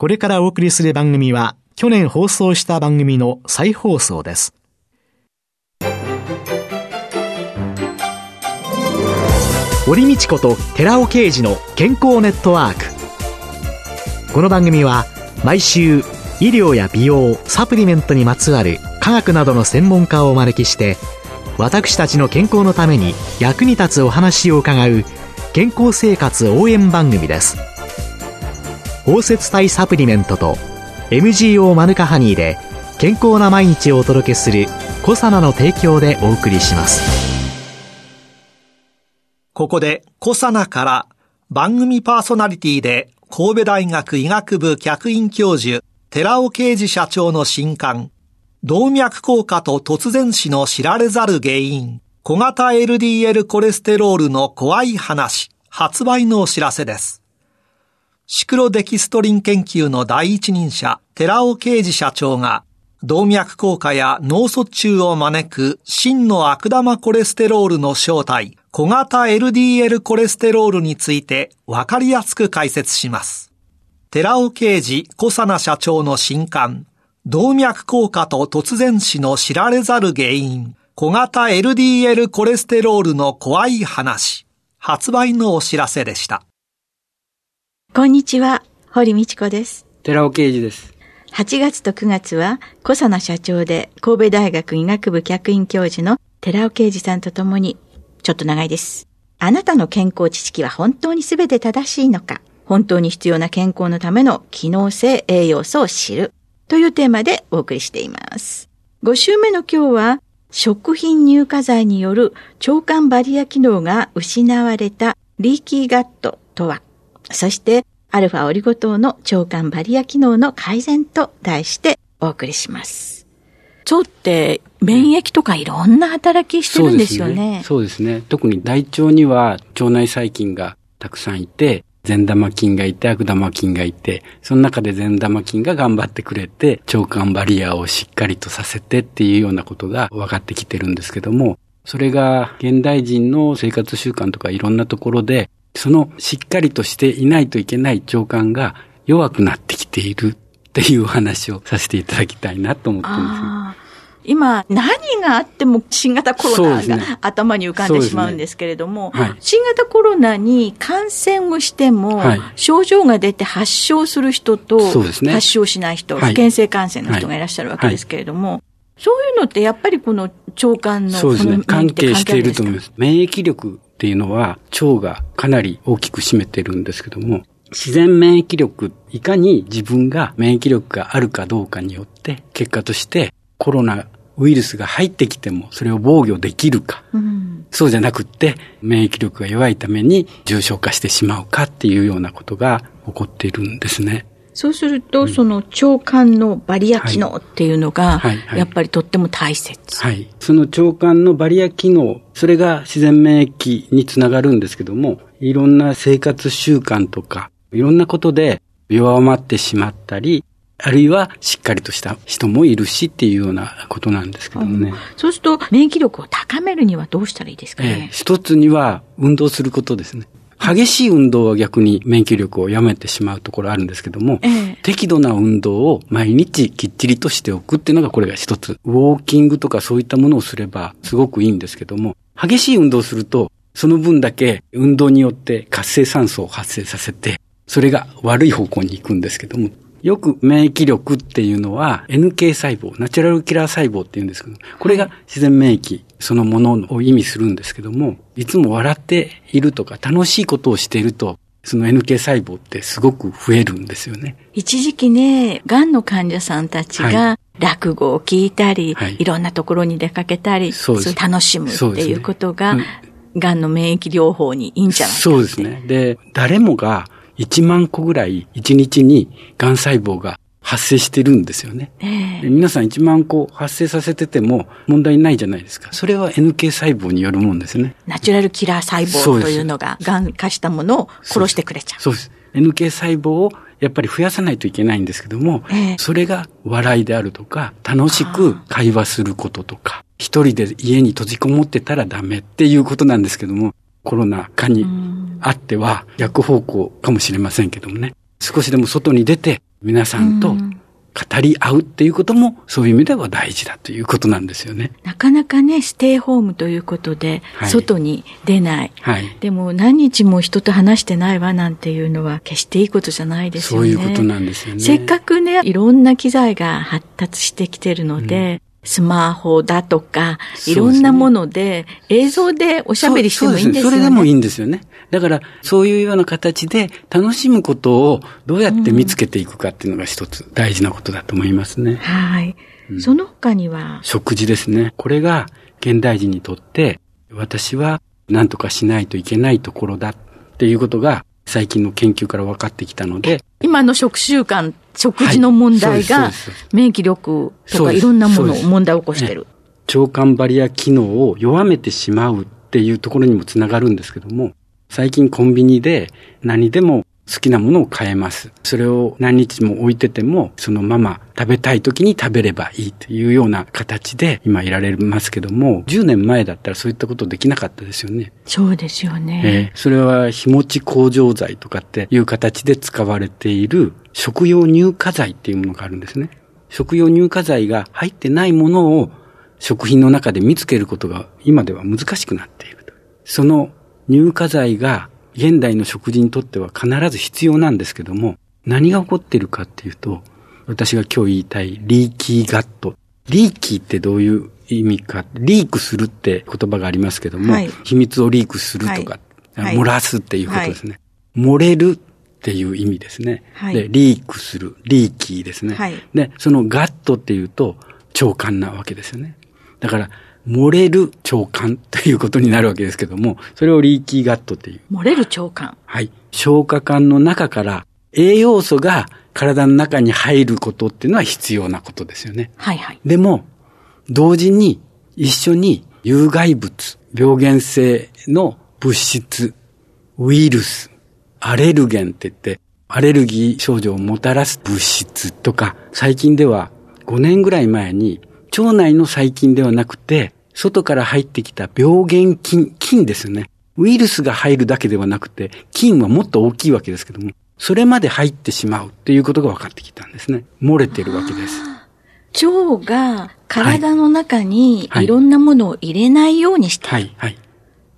これからお送りする番組は、去年放送した番組の再放送です。堀道子と寺尾啓二の健康ネットワーク。この番組は、毎週、医療や美容、サプリメントにまつわる科学などの専門家をお招きして、私たちの健康のために役に立つお話を伺う健康生活応援番組です包摂体サプリメントと MGO マヌカハニーで健康な毎日をお届けするコサナの提供でお送りしますここでコサナから番組パーソナリティで神戸大学医学部客員教授寺尾啓治社長の新刊動脈硬化と突然死の知られざる原因、小型 LDL コレステロールの怖い話、発売のお知らせです。シクロデキストリン研究の第一人者、寺尾啓治社長が、動脈硬化や脳卒中を招く真の悪玉コレステロールの正体、小型 LDL コレステロールについてわかりやすく解説します。寺尾啓治小佐奈社長の新刊、動脈硬化と突然死の知られざる原因、小型 LDL コレステロールの怖い話、発売のお知らせでした。こんにちは、堀道子です。寺尾啓二です。8月と9月は、小佐奈社長で神戸大学医学部客員教授の寺尾啓二さんと共に、ちょっと長いです。あなたの健康知識は本当に全て正しいのか？本当に必要な健康のための機能性栄養素を知る。というテーマでお送りしています。5週目の今日は、食品乳化剤による腸管バリア機能が失われたリーキーガットとは、そしてアルファオリゴ糖の腸管バリア機能の改善と題してお送りします。腸って免疫とかいろんな働きしてるんですよね。そうですね。すね特に大腸には腸内細菌がたくさんいて、善玉菌がいて悪玉菌がいて、その中で善玉菌が頑張ってくれて、腸管バリアをしっかりとさせてっていうようなことが分かってきてるんですけども、それが現代人の生活習慣とかいろんなところで、そのしっかりとしていないといけない腸管が弱くなってきているっていう話をさせていただきたいなと思ってるんですよ。今、何があっても新型コロナが頭に浮かんでしまうんですけれども、ねはい、新型コロナに感染をしても、はい、症状が出て発症する人と、発症しない人、ね、不健性感染の人がい。らっしゃるわけですけれども、そういうのってやっぱりこの腸管のそうですね。関係していると思います。免疫力っていうのは腸がかなり大きく占めてるんですけども、自然免疫力、いかに自分が免疫力があるかどうかによって、結果としてコロナウイルスが入ってきてもそれを防御できるか、うん、そうじゃなくって免疫力が弱いために重症化してしまうかっていうようなことが起こっているんですね。そうすると、うん、その腸管のバリア機能っていうのが、やっぱりとっても大切。はい。その腸管のバリア機能、それが自然免疫につながるんですけども、いろんな生活習慣とか、いろんなことで弱まってしまったり、あるいはしっかりとした人もいるしっていうようなことなんですけどもね。そうすると免疫力を高めるにはどうしたらいいですかね、えー、一つには運動することですね。激しい運動は逆に免疫力をやめてしまうところあるんですけども、えー、適度な運動を毎日きっちりとしておくっていうのがこれが一つ。ウォーキングとかそういったものをすればすごくいいんですけども、激しい運動をすると、その分だけ運動によって活性酸素を発生させて、それが悪い方向に行くんですけども、よく免疫力っていうのは NK 細胞、ナチュラルキラー細胞って言うんですけど、これが自然免疫そのものを意味するんですけども、いつも笑っているとか楽しいことをしていると、その NK 細胞ってすごく増えるんですよね。一時期ね、癌の患者さんたちが落語を聞いたり、はい、いろんなところに出かけたり、そうです。楽しむっていうことが、癌、ね、の免疫療法にいいんじゃないかそうですね。で、誰もが1万個ぐらい1日に癌細胞が発生してるんですよね。えー、皆さん1万個発生させてても問題ないじゃないですか。それは NK 細胞によるもんですね。ナチュラルキラー細胞というのが癌化したものを殺してくれちゃう。そうです。NK 細胞をやっぱり増やさないといけないんですけども、えー、それが笑いであるとか、楽しく会話することとか、一人で家に閉じこもってたらダメっていうことなんですけども、コロナ禍にあっては逆方向かもしれませんけどもね。少しでも外に出て皆さんと語り合うっていうことも、そういう意味では大事だということなんですよね。なかなかね、ステイホームということで、外に出ない。はい。でも何日も人と話してないわなんていうのは決していいことじゃないですよね。そういうことなんですよね。せっかくね、いろんな機材が発達してきてるので、うんスマホだとか、いろんなもので、映像でおしゃべりしてもいいんですよね。それでもいいんですよね。だから、そういうような形で楽しむことをどうやって見つけていくかっていうのが一つ大事なことだと思いますね。はい。うん、その他には？食事ですね。これが現代人にとって、私は何とかしないといけないところだっていうことが最近の研究から分かってきたので。今の食習慣、食事の問題が免疫力とかいろんなものを問題を起こしてる。腸管バリア機能を弱めてしまうっていうところにもつながるんですけども、最近コンビニで何でも好きなものを買えます。それを何日も置いてても、そのまま食べたい時に食べればいいというような形で今いられますけども、10年前だったらそういったことできなかったですよね。そうですよね。えー、それは日持ち工場剤とかっていう形で使われている食用乳化剤っていうものがあるんですね。食用乳化剤が入ってないものを食品の中で見つけることが今では難しくなっていると。その乳化剤が現代の食事にとっては必ず必要なんですけども、何が起こっているかっていうと、私が今日言いたいリーキーガット。リーキーってどういう意味か、リークするって言葉がありますけども、はい、秘密をリークするとか、はい、漏らすっていうことですね。はい、漏れるっていう意味ですね。で、リークする、リーキーですね。で、そのガットっていうと、長官なわけですよね。だから、漏れる腸管ということになるわけですけども、それをリーキーガットっていう。漏れる腸管はい。消化管の中から栄養素が体の中に入ることっていうのは必要なことですよね。はいはい。でも、同時に一緒に有害物、病原性の物質、ウイルス、アレルゲンって言って、アレルギー症状をもたらす物質とか、最近では5年ぐらい前に腸内の細菌ではなくて、外から入ってきた病原菌、菌ですよね。ウイルスが入るだけではなくて、菌はもっと大きいわけですけども、それまで入ってしまうっていうことが分かってきたんですね。漏れてるわけです。腸が体の中にいろんなものを入れないようにしてる。はい、はい、はい。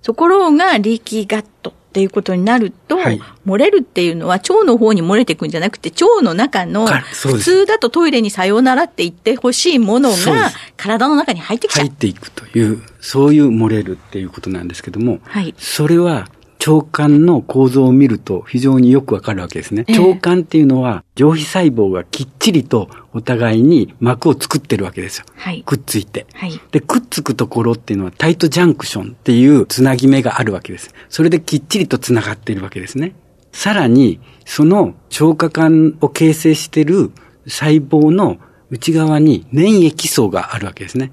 ところが、リーキーガットっていうことになると、はい、漏れるっていうのは腸の方に漏れていくんじゃなくて、腸の中の、普通だとトイレにさようならって言ってほしいものが、体の中に入ってきちゃう。入っていくという、そういう漏れるっていうことなんですけども、はい、それは腸管の構造を見ると非常によくわかるわけですね。腸管っていうのは上皮細胞がきっちりとお互いに膜を作ってるわけですよ。はい、くっついて、はい。で、くっつくところっていうのはタイトジャンクションっていうつなぎ目があるわけです。それできっちりとつながっているわけですね。さらに、その消化管を形成している細胞の内側に粘液層があるわけですね。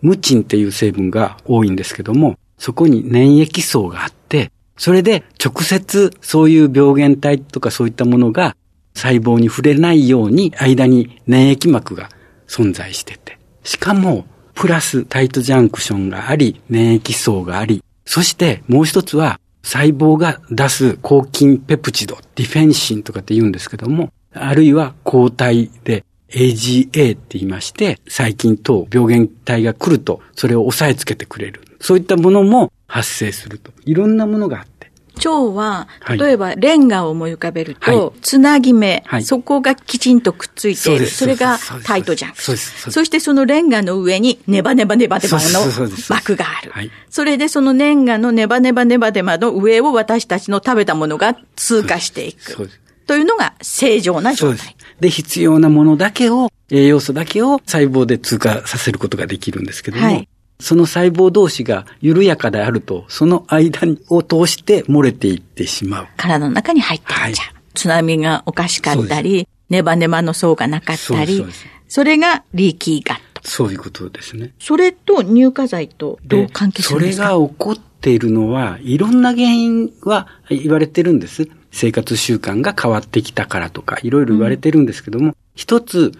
ムチンっていう成分が多いんですけども、そこに粘液層があって、それで直接そういう病原体とかそういったものが細胞に触れないように間に粘液膜が存在してて。しかも、プラスタイトジャンクションがあり、粘液層があり、そしてもう一つは細胞が出す抗菌ペプチド、ディフェンシンとかって言うんですけども、あるいは抗体で AGA って言いまして、細菌等病原体が来ると、それを押さえつけてくれる。そういったものも発生すると。いろんなものがあって。腸は、例えばレンガを思い浮かべると、はい、つなぎ目、はい、そこがきちんとくっついている。それがタイトじゃん。そしてそのレンガの上にネバネバネバネバの膜がある。それでそのレンガのネバネバネバネバの上を私たちの食べたものが通過していく。というのが正常な状態。で、必要なものだけを、栄養素だけを細胞で通過させることができるんですけども、はい、その細胞同士が緩やかであると、その間を通して漏れていってしまう。体の中に入っていっちゃう。はい、津波がおかしかったり、ネバネバの層がなかったり、それがリーキーガット。そういうことですね。それと乳化剤とどう関係するんですか？それが起こっているのは、いろんな原因は言われてるんです。生活習慣が変わってきたからとか、いろいろ言われてるんですけども、うん、一つ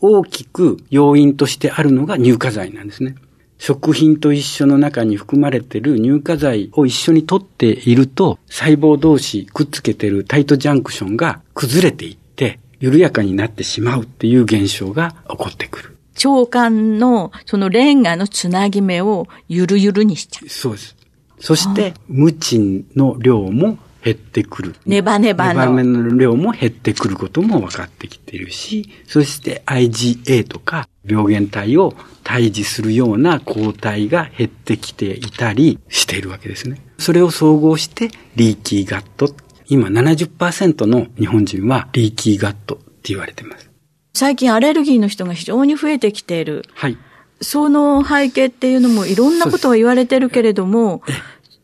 大きく要因としてあるのが乳化剤なんですね。食品と一緒の中に含まれている乳化剤を一緒に取っていると、細胞同士くっつけてるタイトジャンクションが崩れていって、緩やかになってしまうっていう現象が起こってくる。腸管のそのレンガのつなぎ目をゆるゆるにしちゃう。そうです。そして、ムチンの量も減ってくる。ネバネバの。ネバネバの量も減ってくることも分かってきているし、そして IgA とか病原体を退治するような抗体が減ってきていたりしているわけですね。それを総合してリーキーガット。今70%の日本人はリーキーガットって言われてます。最近アレルギーの人が非常に増えてきている。はい。その背景っていうのもいろんなことを言われてるけれども、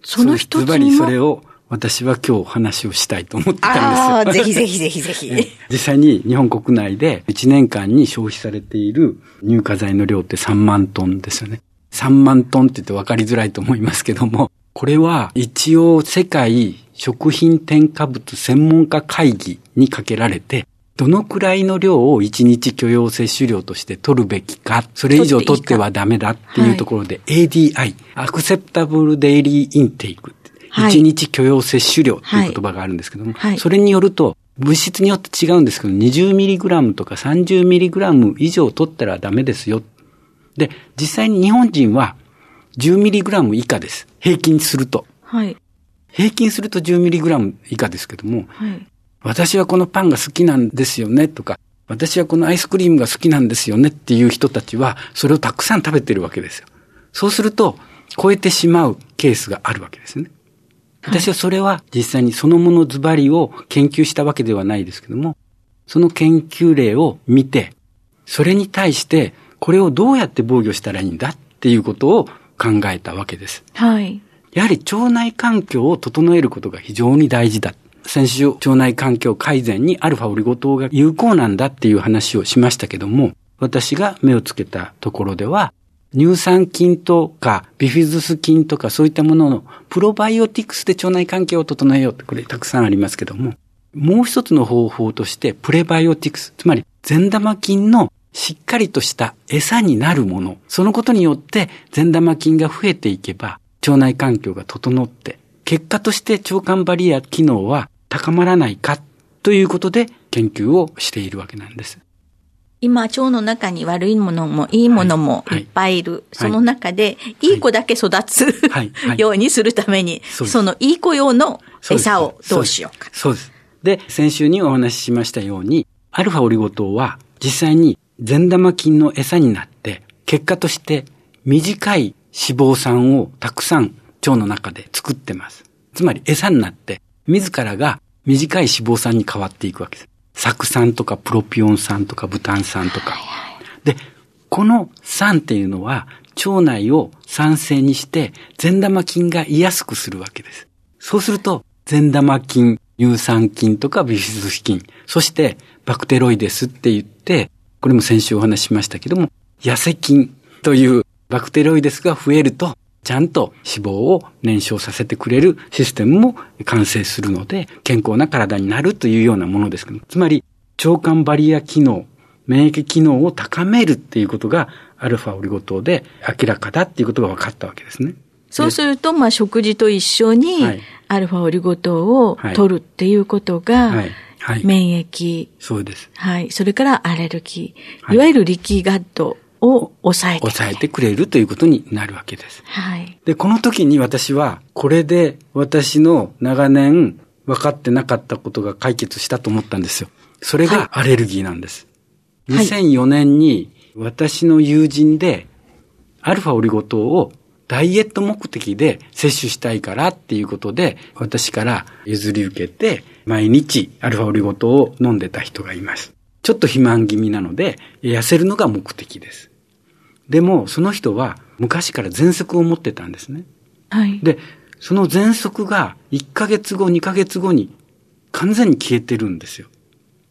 その一つにも。それを私は今日話をしたいと思ってたんですよ。ああ、ぜひぜひぜひぜひ。実際に日本国内で1年間に消費されている乳化剤の量って3万トンですよね。3万トンって言って分かりづらいと思いますけども、これは一応世界食品添加物専門家会議にかけられて、どのくらいの量を1日許容摂取量として取るべきか、それ以上取ってはダメだっていうところで、ADI、アクセプタブルデイリーインテイク、1日許容摂取量っていう言葉があるんですけども、それによると、物質によって違うんですけど、20mg とか 30mg 以上取ったらダメですよ。で、実際に日本人は 10mg 以下です。平均すると。はい。平均すると 10mg 以下ですけども、はい、私はこのパンが好きなんですよねとか、私はこのアイスクリームが好きなんですよねっていう人たちは、それをたくさん食べてるわけですよ。そうすると、超えてしまうケースがあるわけですね。私はそれは実際にそのものズバリを研究したわけではないですけども、その研究例を見て、それに対してこれをどうやって防御したらいいんだっていうことを考えたわけです。はい。やはり腸内環境を整えることが非常に大事だ。先週、腸内環境改善にアルファオリゴ糖が有効なんだっていう話をしましたけども、私が目をつけたところでは、乳酸菌とかビフィズス菌とかそういったもののプロバイオティクスで腸内環境を整えようってこれたくさんありますけども、もう一つの方法としてプレバイオティクス、つまり善玉菌のしっかりとした餌になるもの、そのことによって善玉菌が増えていけば腸内環境が整って、結果として腸管バリア機能は高まらないかということで研究をしているわけなんです。今、腸の中に悪いものもいいものもいっぱいいる。はいはい、その中で、いい子だけ育つ、はい、ようにするために、そのいい子用の餌をどうしようか。そうです。で、先週にお話ししましたように、アルファオリゴ糖は実際に善玉菌の餌になって、結果として短い脂肪酸をたくさん腸の中で作ってます。つまり餌になって、自らが短い脂肪酸に変わっていくわけです。酢酸とかプロピオン酸とかブタン酸とか。で、この酸っていうのは腸内を酸性にして善玉菌が居やすくするわけです。そうすると善玉菌、乳酸菌とかビフィズス菌、そしてバクテロイデスって言って、これも先週お話ししましたけども、痩せ菌というバクテロイデスが増えるとちゃんと脂肪を燃焼させてくれるシステムも完成するので、健康な体になるというようなものですけど、つまり、腸管バリア機能、免疫機能を高めるっていうことが、アルファオリゴ糖で明らかだっていうことが分かったわけですね。そうすると、まあ、食事と一緒に、アルファオリゴ糖を取るっていうことが、はいはい、免疫。そうです。はい。それからアレルギー。いわゆる力ガッドを抑えて抑えてくれるということになるわけです。はい。で、この時に私は、これで私の長年分かってなかったことが解決したと思ったんですよ。それがアレルギーなんです。はい、2004年に私の友人で、アルファオリゴ糖をダイエット目的で摂取したいからっていうことで、私から譲り受けて、毎日アルファオリゴ糖を飲んでた人がいます。ちょっと肥満気味なので、痩せるのが目的です。でも、その人は昔から喘息を持ってたんですね。はい。で、その喘息が1ヶ月後、2ヶ月後に完全に消えてるんですよ。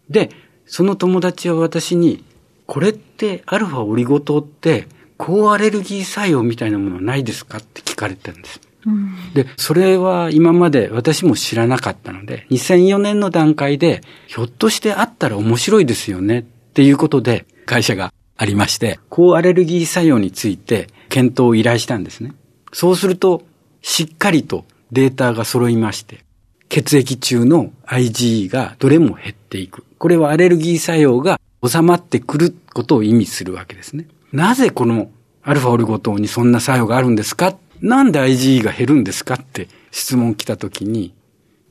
で、その友達は私に、これってアルファオリゴ糖って高アレルギー作用みたいなものはないですかって聞かれたんです。うん、で、それは今まで私も知らなかったので、2004年の段階で、ひょっとしてあったら面白いですよねっていうことで、会社がありまして、高アレルギー作用について検討を依頼したんですね。そうすると、しっかりとデータが揃いまして、血液中の IgE がどれも減っていく。これはアレルギー作用が収まってくることを意味するわけですね。なぜこのアルファオリゴ糖にそんな作用があるんですか？なんで IgE が減るんですかって質問来た時に、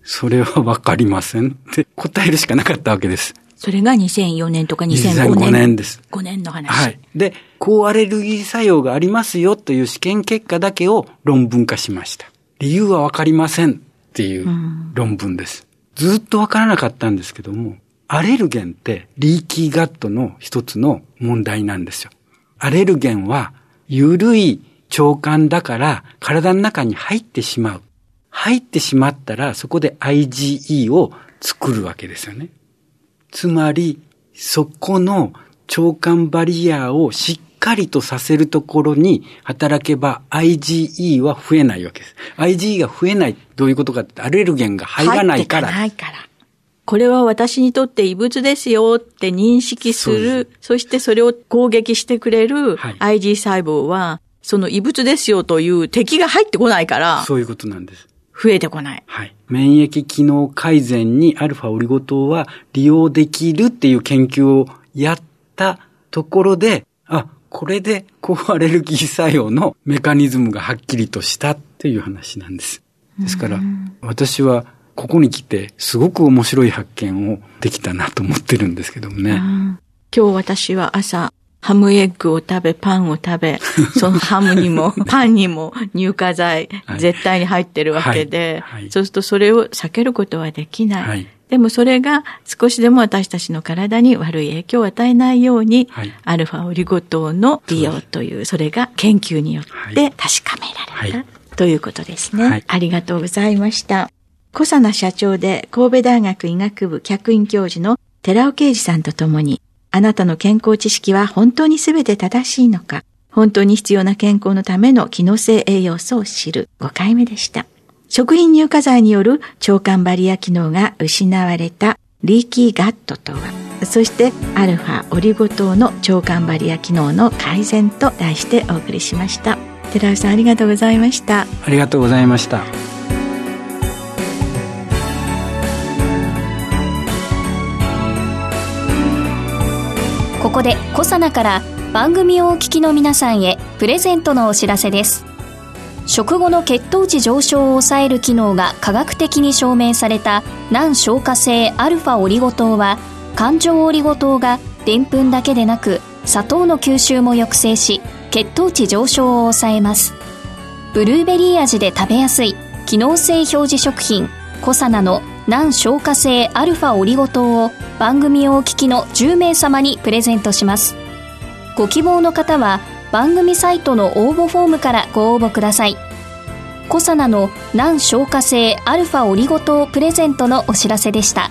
それはわかりませんって答えるしかなかったわけです。それが2004年とか2005年。2005年です。5年の話。はい。で、抗アレルギー作用がありますよという試験結果だけを論文化しました。理由はわかりませんっていう論文です。うん、ずっとわからなかったんですけども、アレルゲンってリーキーガットの一つの問題なんですよ。アレルゲンは緩い腸管だから体の中に入ってしまう。入ってしまったらそこで IgE を作るわけですよね。つまり、そこの腸管バリアをしっかりとさせるところに働けば IgE は増えないわけです。IgE が増えない、どういうことかってアレルゲンが入らないから。入ってかないから。これは私にとって異物ですよって認識する、そしてそれを攻撃してくれる IG 細胞は、その異物ですよという敵が入ってこないから。そういうことなんです。増えてこない。はい。免疫機能改善にアルファオリゴ糖は利用できるっていう研究をやったところで、あ、これで抗アレルギー作用のメカニズムがはっきりとしたっていう話なんです。ですから、私はここに来てすごく面白い発見をできたなと思ってるんですけどもね。今日私は朝ハムエッグを食べ、パンを食べ、そのハムにも、パンにも乳化剤、絶対に入ってるわけで、はい。はい、そうするとそれを避けることはできない。はい、でもそれが少しでも私たちの体に悪い影響を与えないように、アルファオリゴ糖の利用という、それが研究によって確かめられた、ということですね。ありがとうございました。小佐奈社長で神戸大学医学部客員教授の寺尾啓二さんと共に、あなたの健康知識は本当に全て正しいのか？本当に必要な健康のための機能性栄養素を知る5回目でした。食品乳化剤による腸管バリア機能が失われたリーキーガットとは、そしてアルファオリゴ糖の腸管バリア機能の改善と題してお送りしました。寺尾さんありがとうございました。ありがとうございました。こでコサナから番組をお聞きの皆さんへプレゼントのお知らせです。食後の血糖値上昇を抑える機能が科学的に証明された難消化性アルファオリゴ糖は環状オリゴ糖がでんぷんだけでなく砂糖の吸収も抑制し血糖値上昇を抑えます。ブルーベリー味で食べやすい機能性表示食品コサナの難消化性アルファオリゴ糖を番組をお聞きの10名様にプレゼントします。ご希望の方は番組サイトの応募フォームからご応募ください。コサナの難消化性アルファオリゴ糖プレゼントのお知らせでした。